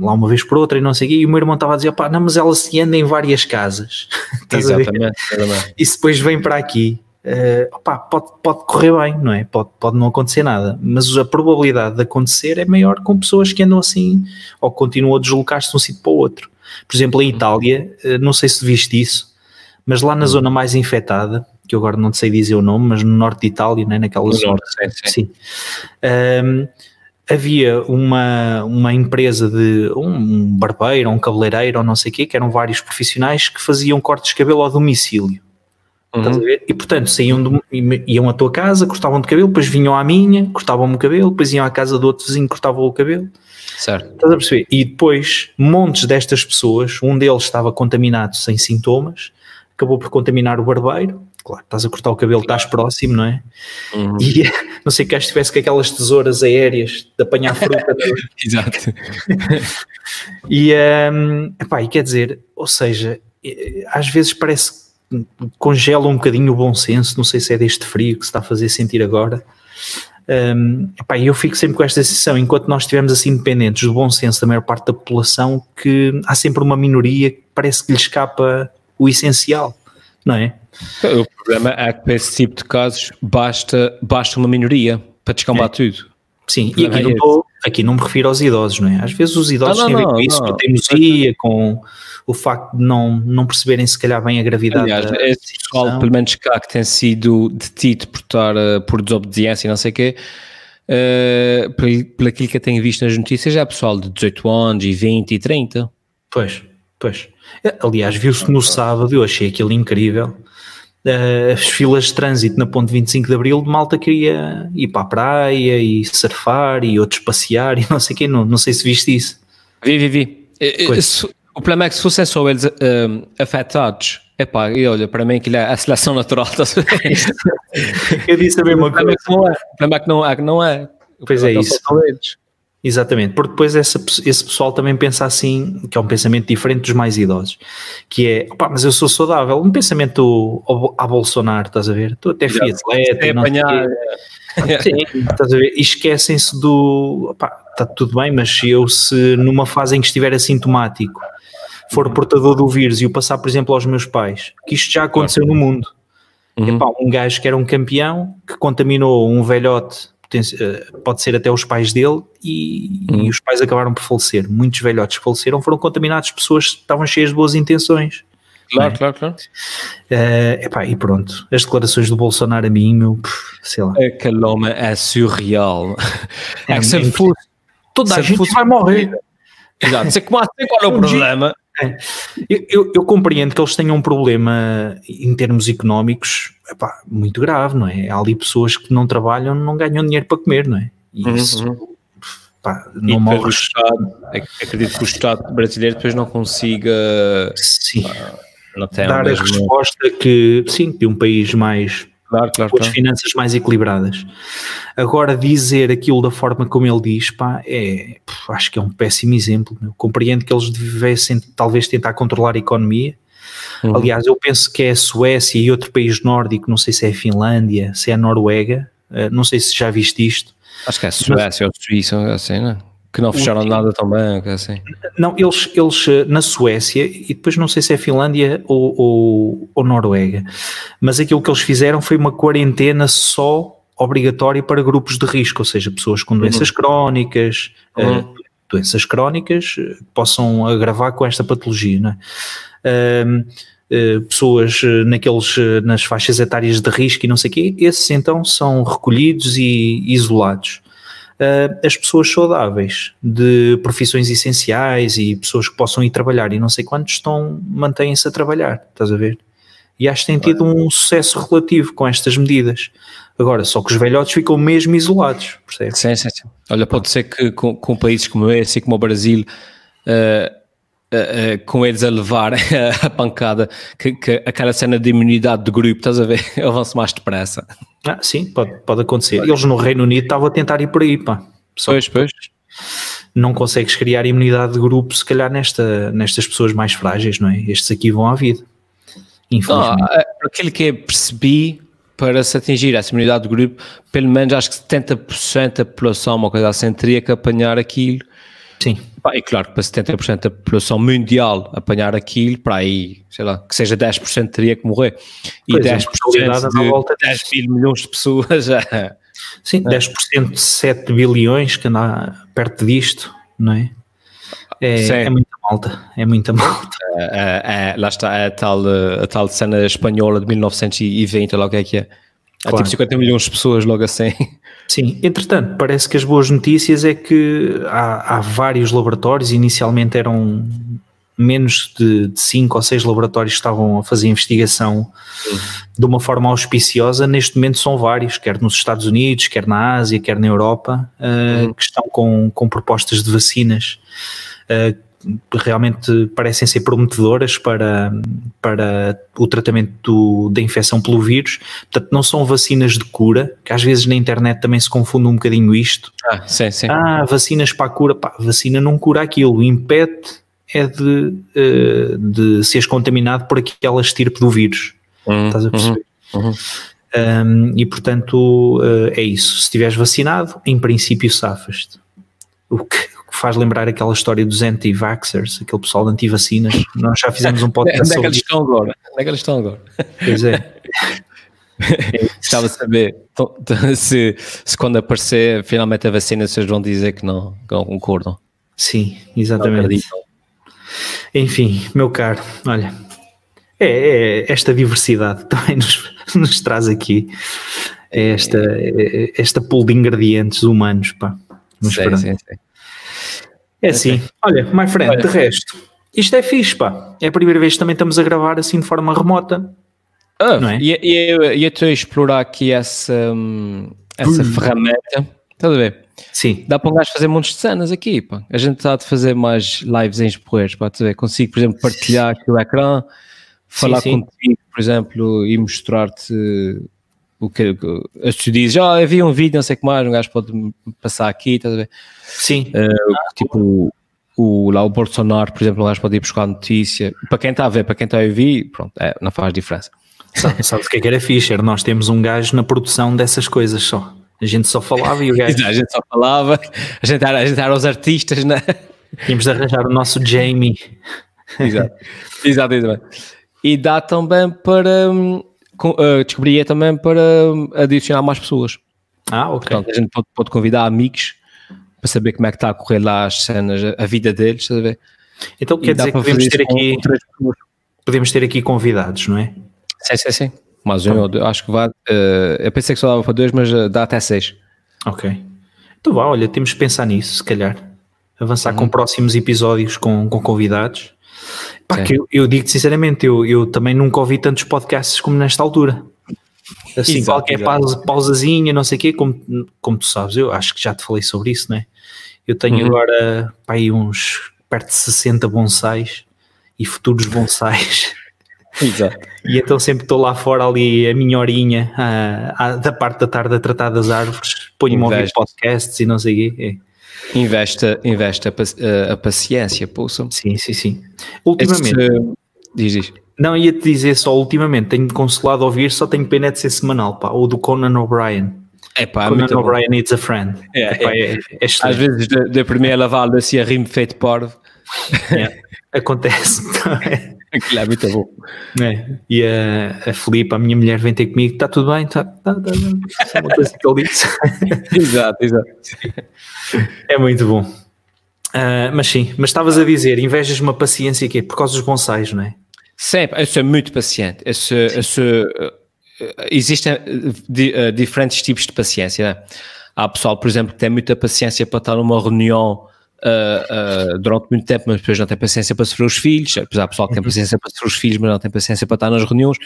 lá uma vez por outra e não sei o quê, e o meu irmão estava a dizer, pá, não, mas ela se anda em várias casas. <laughs> Exatamente, exatamente. E depois vem para aqui uh, opá, pode, pode correr bem, não é? Pode, pode não acontecer nada, mas a probabilidade de acontecer é maior com pessoas que andam assim ou continuam a deslocar-se de um sítio para o outro. Por exemplo, em Itália, uh, não sei se viste isso, mas lá na zona mais infectada, que eu agora não sei dizer o nome, mas no norte de Itália, né, naquela no zona. Norte, sim. Um, havia uma, uma empresa de um barbeiro, um cabeleireiro ou não sei o quê, que eram vários profissionais que faziam cortes de cabelo ao domicílio. Uhum. E portanto saíam de, iam à tua casa, cortavam de cabelo, depois vinham à minha, cortavam-me o cabelo, depois iam à casa do outro vizinho, cortavam o cabelo. Certo. Estás a perceber? E depois, montes destas pessoas, um deles estava contaminado sem sintomas, acabou por contaminar o barbeiro. Claro, estás a cortar o cabelo, estás próximo, não é? Uhum. E <laughs> não sei que estivesse com aquelas tesouras aéreas de apanhar fruta. <laughs> Exato. <laughs> e, um, epá, e quer dizer, ou seja, às vezes parece congela um bocadinho o bom senso, não sei se é deste frio que se está a fazer sentir agora. Um, epá, eu fico sempre com esta sensação, enquanto nós estivermos assim dependentes do bom senso da maior parte da população, que há sempre uma minoria que parece que lhe escapa o essencial, não é? O problema é que para esse tipo de casos basta, basta uma minoria para descambar é. tudo. Sim, e aqui, é não estou, aqui não me refiro aos idosos, não é? Às vezes os idosos Não, não, têm a ver com não, isso, não. com a teimosia, com o facto de não, não perceberem se calhar bem a gravidade Aliás, da esse pessoal, situação. pelo menos cá, que tem sido detido por, estar, eh, por desobediência e não sei o quê, eh, pelo, pelo aquilo que eu tenho visto nas notícias, é pessoal de 18 anos e 20 e 30. Pois, pois. É, Aliás, viu-se no sábado, eu achei aquilo incrível. Eh, as filas de trânsito na ponte 25 de Abril de malta queria ir para a praia e surfar e outros passear e <laughs> não sei quem, não, não sei se viste isso. Vi, vi, vi. O problema é que se fossem só eles eh, afetados, epá, e olha, para mim aquilo é a seleção natural, <laughs> ver? Eu disse a mesma O problema coisa. é que não é. O problema é que não é. Que não é. Pois é que isso. eles. Exatamente, porque depois essa, esse pessoal também pensa assim, que é um pensamento diferente dos mais idosos, que é, opá, mas eu sou saudável, um pensamento a Bolsonaro, estás a ver? Tu até fui atleta, É apanhar. <laughs> Sim, estás a ver? E esquecem-se do, opá, está tudo bem, mas se eu se numa fase em que estiver assintomático for portador do vírus e o passar, por exemplo, aos meus pais, que isto já aconteceu no mundo, Uhum. Epá, um gajo que era um campeão que contaminou um velhote, pode ser até os pais dele, e, Uhum. e os pais acabaram por falecer. Muitos velhotes faleceram foram contaminados pessoas que estavam cheias de boas intenções. Claro, é? claro, claro. Eh, epá, e pronto, as declarações do Bolsonaro a mim, meu, sei lá. Aquele homem é surreal. É, É que se fosse. Toda a se gente fosse- vai morrer. Exato. Se como assim, qual é o Um problema? Eu, eu- eu compreendo que eles tenham um problema em termos económicos epá, muito grave, não é? Há ali pessoas que não trabalham, não ganham dinheiro para comer, não é? E Uhum, isso, uhum. pá, E não morres. Estado, ac- acredito que o Estado brasileiro depois não consiga. Sim. Não tem dar a resposta que, sim, de um país mais Claro, claro, com as claro. finanças mais equilibradas. Agora, dizer aquilo da forma como ele diz, pá, é, acho que é um péssimo exemplo. meu. Compreendo que eles devessem talvez tentar controlar a economia. Uhum. Aliás, eu penso que é a Suécia e outro país nórdico, não sei se é a Finlândia, se é a Noruega, eh, não sei se já viste isto. Acho que é Suécia ou Suíça, assim, né? Que não fecharam nada também, assim. Não, eles, eles eh, na Suécia, e depois não sei se é Finlândia ou, ou, ou Noruega, mas aquilo que eles fizeram foi uma quarentena só obrigatória para grupos de risco, ou seja, pessoas com doenças crónicas, eh, Uhum. doenças crónicas que possam agravar com esta patologia, é? Eh, pessoas naqueles, nas faixas etárias de risco e não sei o quê, esses então são recolhidos e isolados. Uh, as pessoas saudáveis de profissões essenciais e pessoas que possam ir trabalhar e não sei quantos estão, mantêm-se a trabalhar, estás a ver? E acho que tem tido um sucesso relativo com estas medidas. Agora, só que os velhotes ficam mesmo isolados, percebes? Sim, sim, sim. Olha, pode ser que com, com países como esse e como o Brasil, eh, eh, eh, com eles a levar <laughs> a pancada, que, que aquela cena de imunidade de grupo, estás a ver, <laughs> avance mais depressa. Ah, sim, pode, pode acontecer. Eles no Reino Unido estavam a tentar ir por aí, pá. Só Pois, pois. não consegues criar imunidade de grupo, se calhar, nesta, nestas pessoas mais frágeis, não é? Estes aqui vão à vida. Não, Infelizmente. eh, por aquilo que eu percebi, para se atingir essa imunidade de grupo, pelo menos acho que 70% da população, uma coisa assim, teria que apanhar aquilo. Sim. Pá, E claro que para 70% da população mundial apanhar aquilo, para aí, sei lá, que seja 10% teria que morrer. E Pois, a 10% mortalidade anda à de volta 10 mil milhões de pessoas. <laughs> Sim, 10% de 7 bilhões que anda perto disto, não é? É, é muita malta, é muita <laughs> malta. É, é, lá está a tal, a tal cena espanhola de 1920, logo é que é. Há Claro. tipo 50 milhões de pessoas logo assim. Sim, entretanto, parece que as boas notícias é que há, há vários laboratórios, inicialmente eram menos de 5 ou 6 laboratórios que estavam a fazer investigação de uma forma auspiciosa, neste momento são vários, quer nos Estados Unidos, quer na Ásia, quer na Europa, uh, que estão com, com propostas de vacinas uh, realmente parecem ser prometedoras para, para o tratamento do, da infecção pelo vírus. Portanto, não são vacinas de cura, que às vezes na internet também se confunde um bocadinho isto. Ah, sim, sim. Ah, vacinas para a cura. Pá, vacina não cura aquilo, impede é de, uh, de seres contaminado por aquela estirpe do vírus. Uhum, Estás a perceber? uhum, uhum. Um, e portanto uh, é isso. Se estiveres vacinado, em princípio safas-te. O que, que faz lembrar aquela história dos anti-vaxxers, aquele pessoal de anti-vacinas. Nós já fizemos um podcast Onde é que sobre eles estão agora? Onde é que eles estão agora? Pois é. <laughs> Gostava de saber <laughs> se, se quando aparecer finalmente a vacina vocês vão dizer que não, que não concordam. Sim, exatamente. Enfim, meu caro, olha, é, é, esta diversidade <laughs> também nos, nos traz aqui esta, esta pool de ingredientes humanos, pá. Sim, sim, sim. É assim, okay. olha, my friend, olha. de resto, isto é fixe, pá. É a primeira vez que também estamos a gravar assim de forma remota. Ah, não é? E, e eu estou a explorar aqui essa, hum, essa hum. ferramenta. Estás a ver? Sim. Dá para um gajo fazer montes de cenas aqui, pá. A gente está a fazer mais lives em expoeiros, pá. Ver? Consigo, por exemplo, partilhar aqui o ecrã, falar sim, sim. contigo, por exemplo, e mostrar-te o que as tu dizes, já oh, havia um vídeo, não sei o que mais, um gajo pode passar aqui, estás a ver? Sim. Uh, tipo, o, lá o Bolsonaro, por exemplo, um gajo pode ir buscar notícia. Para quem está a ver, para quem está a ouvir, pronto, é, não faz diferença. Sabe, sabes o que é que era Fischer? Nós temos um gajo na produção dessas coisas só. A gente só falava e o <laughs> gajo. a gente só falava, a gente era, a gente era os artistas, né? Tínhamos de arranjar o nosso Jamie. Exato, exato, exato. E dá também para. Hum, descobri também para adicionar mais pessoas. Ah, ok. Portanto, a gente pode, pode, convidar amigos para saber como é que está a correr lá as cenas, a vida deles, estás a ver? Então quer dizer que podemos ter aqui podemos ter aqui convidados, não é? Sim, sim, sim. Mas um, eu acho que vai. Uh, eu pensei que só dava para dois, mas uh, dá até seis. Ok. Então vá, olha, temos que pensar nisso, se calhar. Avançar uhum. com próximos episódios com, com convidados. Pá, que eu, eu digo sinceramente, eu, eu também nunca ouvi tantos podcasts como nesta altura. Assim, exato, qualquer. Pausa, pausazinha, não sei o quê, como, como tu sabes, eu acho que já te falei sobre isso, né? Eu tenho uhum. agora pá, aí uns perto de 60 bonsais e futuros bonsais. <laughs> Exato. E então sempre estou lá fora ali a minha horinha a, a, da parte da tarde a tratar das árvores, ponho-me a ouvir podcasts e não sei o quê. É. Investe, investe a, a, paciência, poça. Sim, sim, sim. Ultimamente. Este, diz, diz. Não, ia-te dizer só, ultimamente, tenho consolado a ouvir, só tenho pena de ser semanal, pá, ou do Conan O'Brien. É pá, Conan O'Brien needs a friend. É, Epá, é, é, é Às vezes, da, primeira lavada, assim, a rime feito porvo. É, acontece. <laughs> Aquilo é muito bom. É. E a, a Filipe, a minha mulher, vem ter comigo, está tudo bem? Está, tá, tá, tá. É uma coisa que ele disse. <laughs> exato, exato. É muito bom. Uh, mas sim, mas estavas a dizer, invejas uma paciência que por causa dos bonsais, não é? Sempre, eu sou muito paciente. Eu sou, eu sou, uh, existem uh, diferentes tipos de paciência. Né? Há pessoal, por exemplo, que tem muita paciência para estar numa reunião uh, uh, durante muito tempo, mas depois não tem paciência para sofrer os filhos. Apesar pessoal que tem uhum. paciência para sofrer os filhos, mas não tem paciência para estar nas reuniões.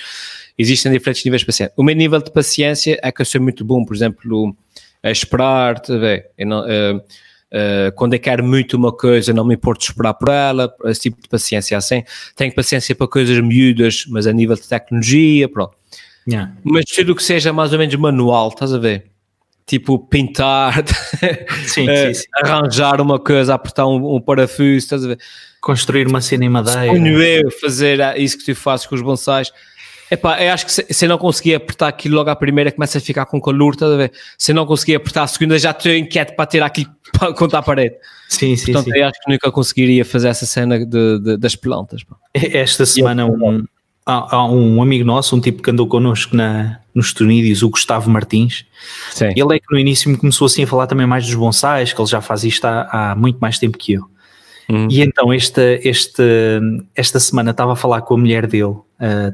Existem diferentes níveis de paciência. O meu nível de paciência é que eu sou muito bom, por exemplo, a esperar, tá não, uh, uh, quando eu quero muito uma coisa, não me importo de esperar por ela, esse tipo de paciência assim. Tenho paciência para coisas miúdas, mas a nível de tecnologia, pronto. Yeah. Mas tudo que seja mais ou menos manual, estás a ver? Tipo pintar, <laughs> sim, sim, sim. arranjar uma coisa, apertar um, um parafuso, estás a ver? Construir uma cena em madeira. Sonho eu fazer isso que tu fazes com os bonsais. Epá, eu acho que se, se eu não conseguir apertar aquilo logo à primeira, começa a ficar com calor, estás a ver? Se não conseguir apertar a segunda, já estou inquieto para tirar aquilo <laughs> para contar a parede. Sim, sim, Portanto, sim. eu acho que nunca conseguiria fazer essa cena de, de, das plantas. Pá. Esta semana um, há, há, um amigo nosso, um tipo que andou connosco na, nos Tunídeos, o Gustavo Martins. Sim. Ele é que no início me começou assim a falar também mais dos bonsais, que ele já faz isto há, há muito mais tempo que eu. Uhum. E então esta, esta, esta semana estava a falar com a mulher dele, uh,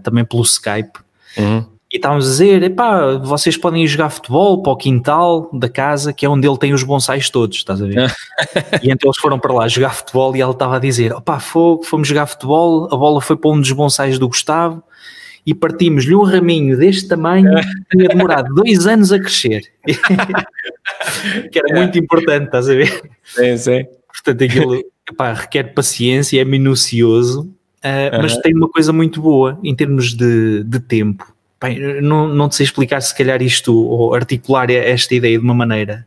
também pelo Skype, uhum. E estávamos a dizer, epá, vocês podem ir jogar futebol para o quintal da casa, que é onde ele tem os bonsais todos, estás a ver? e então eles foram para lá jogar futebol e ela estava a dizer, opá, fogo, fomos jogar futebol, a bola foi para um dos bonsais do Gustavo, e partimos-lhe um raminho deste tamanho tinha demorado dois anos a crescer. <laughs> que era muito importante, estás a ver? Sim, sim. Portanto, aquilo epá, requer paciência, é minucioso, uh, mas tem uma coisa muito boa em termos de, de tempo. Bem, não, não te sei explicar se calhar isto ou articular esta ideia de uma maneira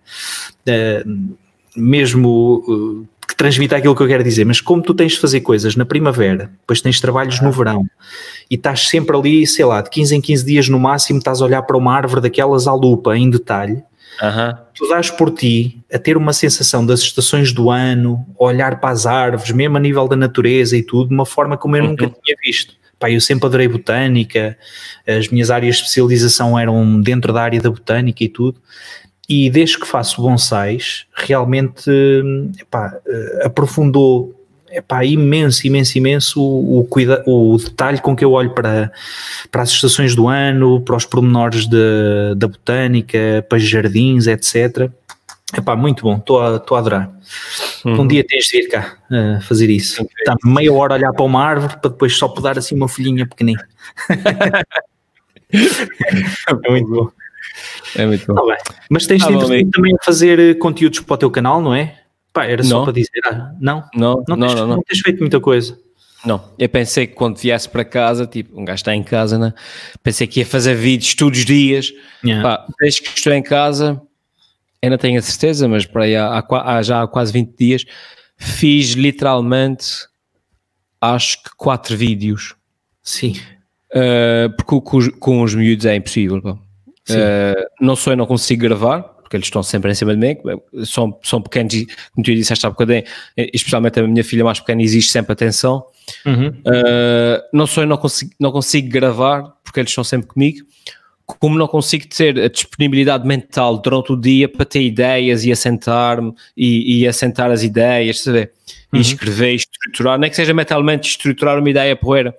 uh, mesmo uh, que transmita aquilo que eu quero dizer, mas como tu tens de fazer coisas na primavera, depois tens trabalhos no verão e estás sempre ali, sei lá, de 15 em 15 dias no máximo, estás a olhar para uma árvore daquelas à lupa em detalhe, tu dás por ti a ter uma sensação das estações do ano, olhar para as árvores, mesmo a nível da natureza e tudo, de uma forma como eu uhum. nunca tinha visto. Eu sempre adorei botânica, as minhas áreas de especialização eram dentro da área da botânica e tudo, e desde que faço bonsais, realmente epá, eh, aprofundou epá, imenso, imenso, imenso o, o, cuida, o detalhe com que eu olho para, para as estações do ano, para os pormenores de, da botânica, para os jardins, etc. Epá, muito bom, estou a, a adorar. Uhum. Um dia tens de vir cá uh, fazer isso. Está meia hora a olhar para uma árvore para depois só podar assim uma folhinha pequenina. é muito bom. É muito bom. Tá Mas tens ah, de também a fazer eh, conteúdos para o teu canal, não é? Pá, era só não. para dizer, ah, não? Não, não, não, tens, não, não. não tens feito muita coisa. Não, eu pensei que quando viesse para casa, tipo, um gajo está em casa, né? Pensei que ia fazer vídeos todos os dias. Yeah. Pá, desde que estou em casa, ainda tenho a certeza, mas para aí há, há, já há quase 20 dias, fiz literalmente, acho que quatro vídeos. Sim. Uh, porque com, com, os miúdos é impossível. Uh, não só eu não consigo gravar, porque eles estão sempre em cima de mim, são, são pequenos, como tu disseste há bocadinho, especialmente a minha filha mais pequena exige sempre atenção. Uhum. Uh, não só eu não consigo, não consigo gravar, porque eles estão sempre comigo, como não consigo ter a disponibilidade mental durante o dia para ter ideias e assentar-me e, e assentar as ideias, sabe? E uhum. escrever, estruturar, nem que seja mentalmente estruturar uma ideia poeira.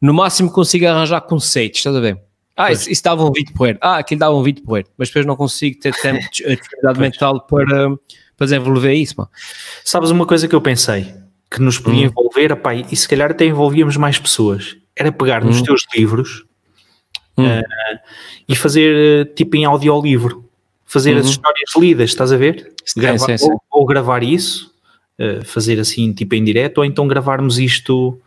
No máximo consigo arranjar conceitos, estás a ver? Ah, isso, isso, dava um vídeo poeira. Ah, aquilo dava um vídeo poeira. Mas depois não consigo ter tempo, de disponibilidade mental para, para desenvolver isso, mano. Sabes uma coisa que eu pensei? Que nos podia hum. envolver, apá, e se calhar até envolvíamos mais pessoas. Era pegar nos hum. teus livros hum. uh, e fazer uh, tipo em audiolivro, fazer as uhum. histórias lidas, estás a ver? Gravar, sim, sim, sim. Ou, ou, gravar isso, uh, fazer assim tipo em direto, ou então gravarmos isto,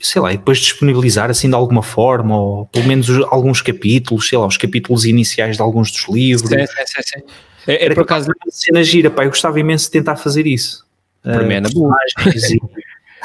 sei lá, e depois disponibilizar assim de alguma forma, ou pelo menos alguns capítulos, sei lá, os capítulos iniciais de alguns dos livros. Sim, sim, sim. É, é por acaso cena gira, pá, eu gostava imenso de tentar fazer isso. Para uh, mim é na boa.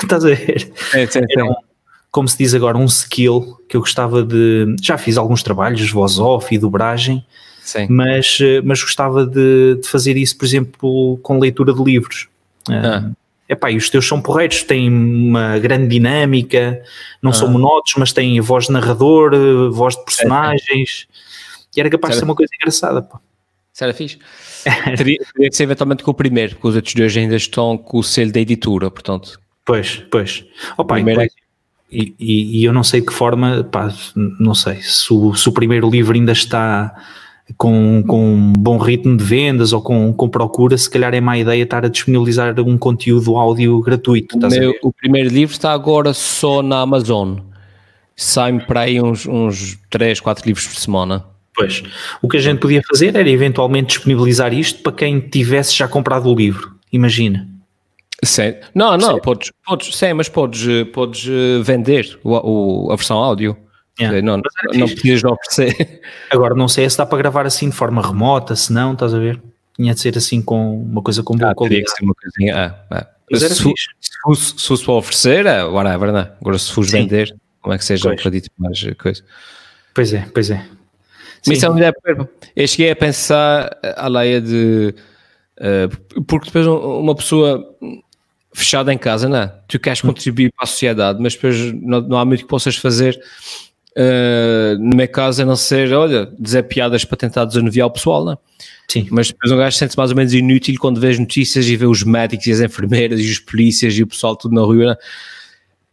Estás a ver? É, sim, sim como se diz agora, um skill que eu gostava de. Já fiz alguns trabalhos, voz off e dobragem, Sim. Mas, eh, mas gostava de, de, fazer isso, por exemplo, com leitura de livros. Ah. Epá, e os teus são porreiros, têm uma grande dinâmica, não ah. são monótonos, mas têm voz de narrador, voz de personagens, é, é. e era capaz de ser uma coisa engraçada. Pá. Era fixe. <laughs> teria, teria que ser eventualmente com o primeiro, porque os outros dois ainda estão com o selo da editora, portanto. Pois, pois. Opa, primeiro é e, e, e, eu não sei de que forma, pá, não sei, se o, se o primeiro livro ainda está com, com um bom ritmo de vendas ou com, com procura, se calhar é má ideia estar a disponibilizar um conteúdo áudio gratuito. O, meu, o primeiro livro está agora só na Amazon. Sai-me para aí uns, uns 3, 4 livros por semana. Pois. O que a gente podia fazer era eventualmente disponibilizar isto para quem tivesse já comprado o livro. Imagina. Sim. Não, não, sim. podes, podes, sim, mas podes, podes eh, vender o, o, a versão áudio. Yeah. Não, não podias oferecer. <laughs> Agora não sei se dá para gravar assim de forma remota, se não, estás a ver? Tinha de ser assim com uma coisa com boa ah, qualidade. que ser uma coisinha. Ah, ah. Se, se, se, se fosse para oferecer, é whatever, não? É? Agora se fores vender, como é que seja pois. acredito mais coisa. Pois é, pois é. Mas é uma ideia. Eu cheguei a pensar a leia de. Uh, porque depois uma pessoa fechado em casa, não é? Tu queres contribuir para a sociedade, mas depois não, não há muito que possas fazer uh, no meu caso a não ser, olha, dizer piadas para tentar desanuviar o pessoal, não é? Sim. Mas depois um gajo sente-se mais ou menos inútil quando vê as notícias e vê os médicos e as enfermeiras e os polícias e o pessoal tudo na rua, é?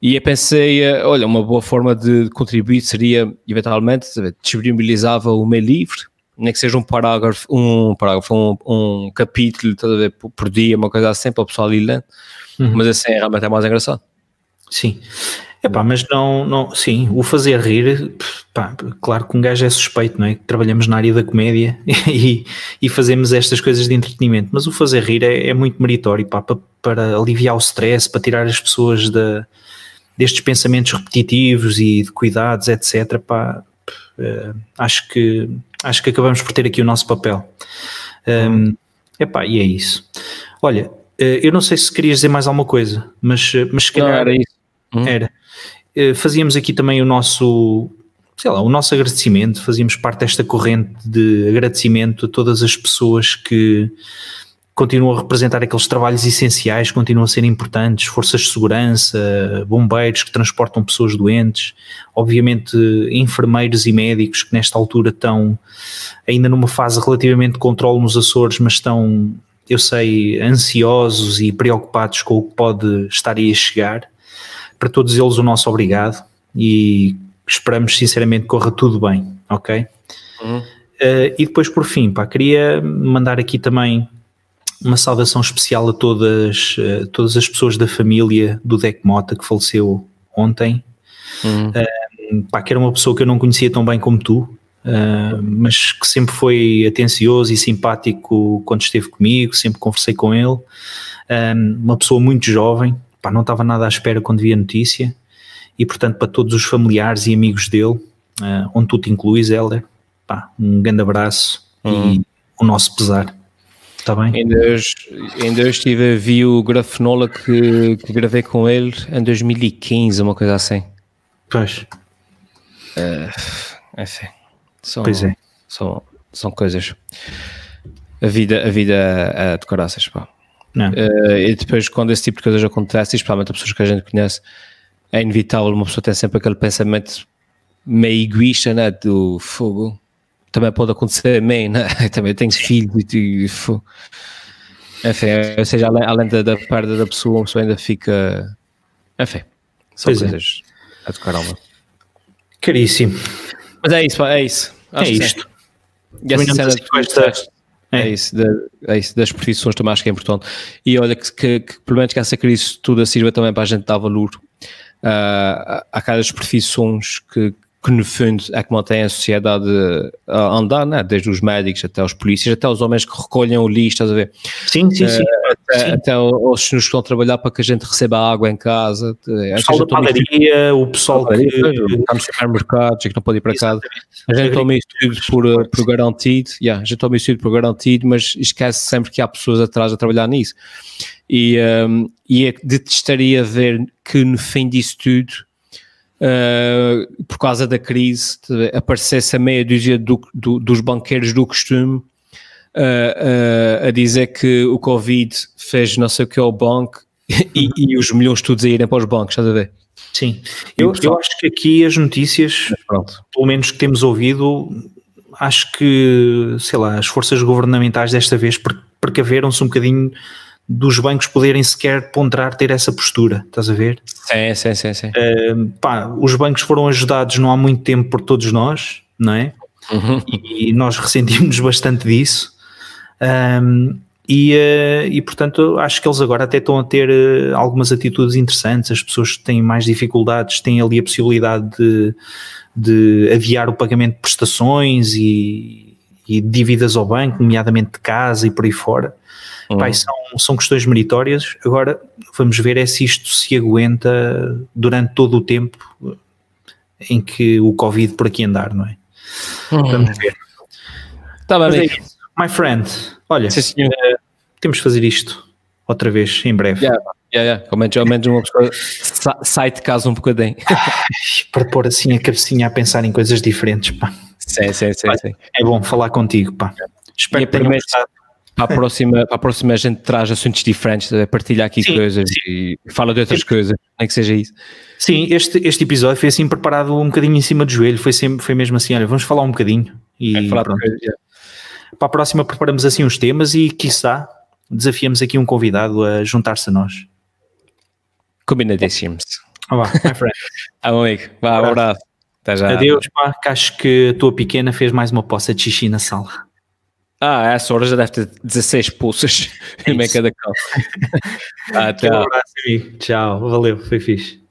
E eu pensei, eh, olha, uma boa forma de contribuir seria, eventualmente, disponibilizava o meu livro, nem que seja um parágrafo, um parágrafo, um, um capítulo, toda por dia, uma coisa assim, para o pessoal ir lendo uhum. mas assim é realmente é mais engraçado. Sim. Epá, mas não, não, sim, o fazer rir, pá, claro que um gajo é suspeito, não é? Trabalhamos na área da comédia <laughs> e, e fazemos estas coisas de entretenimento, mas o fazer rir é, é muito meritório, pá, para, para aliviar o stress, para tirar as pessoas de, destes pensamentos repetitivos e de cuidados, etc. Pá, uh, acho, que, acho que acabamos por ter aqui o nosso papel. Um, epá, e é isso. Olha, eh, eu não sei se querias dizer mais alguma coisa, mas, eh, mas se calhar não, era isso. Hum. Era. Eh, fazíamos aqui também o nosso, sei lá, o nosso agradecimento, fazíamos parte desta corrente de agradecimento a todas as pessoas que, continuam a representar aqueles trabalhos essenciais, continuam a ser importantes, forças de segurança, bombeiros que transportam pessoas doentes, obviamente enfermeiros e médicos que nesta altura estão ainda numa fase relativamente de controle nos Açores, mas estão, eu sei, ansiosos e preocupados com o que pode estar aí a chegar. Para todos eles o nosso obrigado e esperamos sinceramente que corra tudo bem, ok? Uhum. Uh, e depois por fim, pá, queria mandar aqui também uma saudação especial a todas, uh, todas as pessoas da família do Deck Mota que faleceu ontem. Uhum. Uh, pá, que era uma pessoa que eu não conhecia tão bem como tu, uh, mas que sempre foi atencioso e simpático quando esteve comigo, sempre conversei com ele. uma pessoa muito jovem, pá, não estava nada à espera quando vi a notícia. E portanto, para todos os familiares e amigos dele, onde tu te incluís, Helder, pá, um grande abraço uhum. e o nosso pesar. Está bem? Ainda hoje, ainda hoje estive a ver o Grafenola que, que gravei com ele em 2015, uma coisa assim. Pois. Uh, enfim. São, pois é. São, são coisas. A vida, a vida é de coraças, pá. Uh, e depois, quando esse tipo de coisas acontece, especialmente a pessoas que a gente conhece, é inevitável uma pessoa ter sempre aquele pensamento meio egoísta, né? Do fogo também pode acontecer a mim, né? <laughs> também tenho filhos e, enfim, ou seja, além, além da, da, perda da pessoa, a pessoa ainda fica, enfim, são pois é. coisas é. a tocar alma. Caríssimo. Mas é isso, é isso. Acho é isto. E essa cena de, é. é isso, de, é isso, das profissões também acho que é importante. E olha que, que, que pelo menos que essa crise toda sirva também para a gente dar valor uh, aquelas profissões que, que no fundo é que mantém a sociedade a andar, né? desde os médicos até os polícias, até os homens que recolhem o lixo, estás a ver? Sim, sim, sim. Até, sim. até os que nos estão a trabalhar para que a gente receba água em casa. O pessoal da padaria, o pessoal que... Está nos supermercados e que não pode ir para casa. A gente toma isso tudo por, por garantido, yeah, a gente toma isso tudo por garantido, mas esquece sempre que há pessoas atrás a trabalhar nisso. E, um, e é, detestaria ver que no fim disso tudo uh, por causa da crise, aparecesse a meia dúzia do, do, dos banqueiros do costume uh, uh, a dizer que o Covid fez não sei o que ao banco <laughs> e, e, os milhões todos a irem para os bancos, estás a ver? Sim, eu, eu acho que aqui as notícias, pelo menos que temos ouvido, acho que, sei lá, as forças governamentais desta vez precaveram-se um bocadinho dos bancos poderem sequer ponderar ter essa postura, estás a ver? Sim, sim, sim. sim. Uh, pá, os bancos foram ajudados não há muito tempo por todos nós, não é? Uhum. E, e, nós <laughs> ressentimos bastante disso. Um, e, uh, e portanto acho que eles agora até estão a ter uh, algumas atitudes interessantes, as pessoas que têm mais dificuldades têm ali a possibilidade de, de adiar o pagamento de prestações e, e dívidas ao banco, nomeadamente de casa e por aí fora. Uhum. Pai, são, são questões meritórias. Agora vamos ver é se isto se aguenta durante todo o tempo em que o Covid por aqui andar, não é? Uhum. Vamos ver. Tá bem, é My friend, olha, Sim, uh, temos de fazer isto outra vez em breve. Yeah, yeah, yeah. Ao, menos, ao menos uma pessoa sai de casa um bocadinho. <laughs> Para pôr assim a cabecinha a pensar em coisas diferentes, pá. Sim, sim, sim, sim. É bom falar contigo, pá. Espero e que tenham gostado para a próxima, para a próxima a gente traz assuntos diferentes, partilha aqui sim, coisas sim. e fala de outras sim. coisas, nem que seja isso. Sim, este, este episódio foi assim preparado um bocadinho em cima do joelho, foi, sempre, foi mesmo assim, olha, vamos falar um bocadinho e é pronto. Para a próxima preparamos assim uns temas e quiçá desafiamos aqui um convidado a juntar-se a nós. Combinadíssimos. Ah, vá, my friend. <laughs> ah, amigo, vá, um abraço. Até já. Adeus, pá, que acho que a tua pequena fez mais uma poça de xixi na sala. Ah, essa hora já deve ter 16 pulsas <laughs> em cada calça. <laughs> ah, tchau. Um abraço, amigo. Tchau, valeu, foi fixe.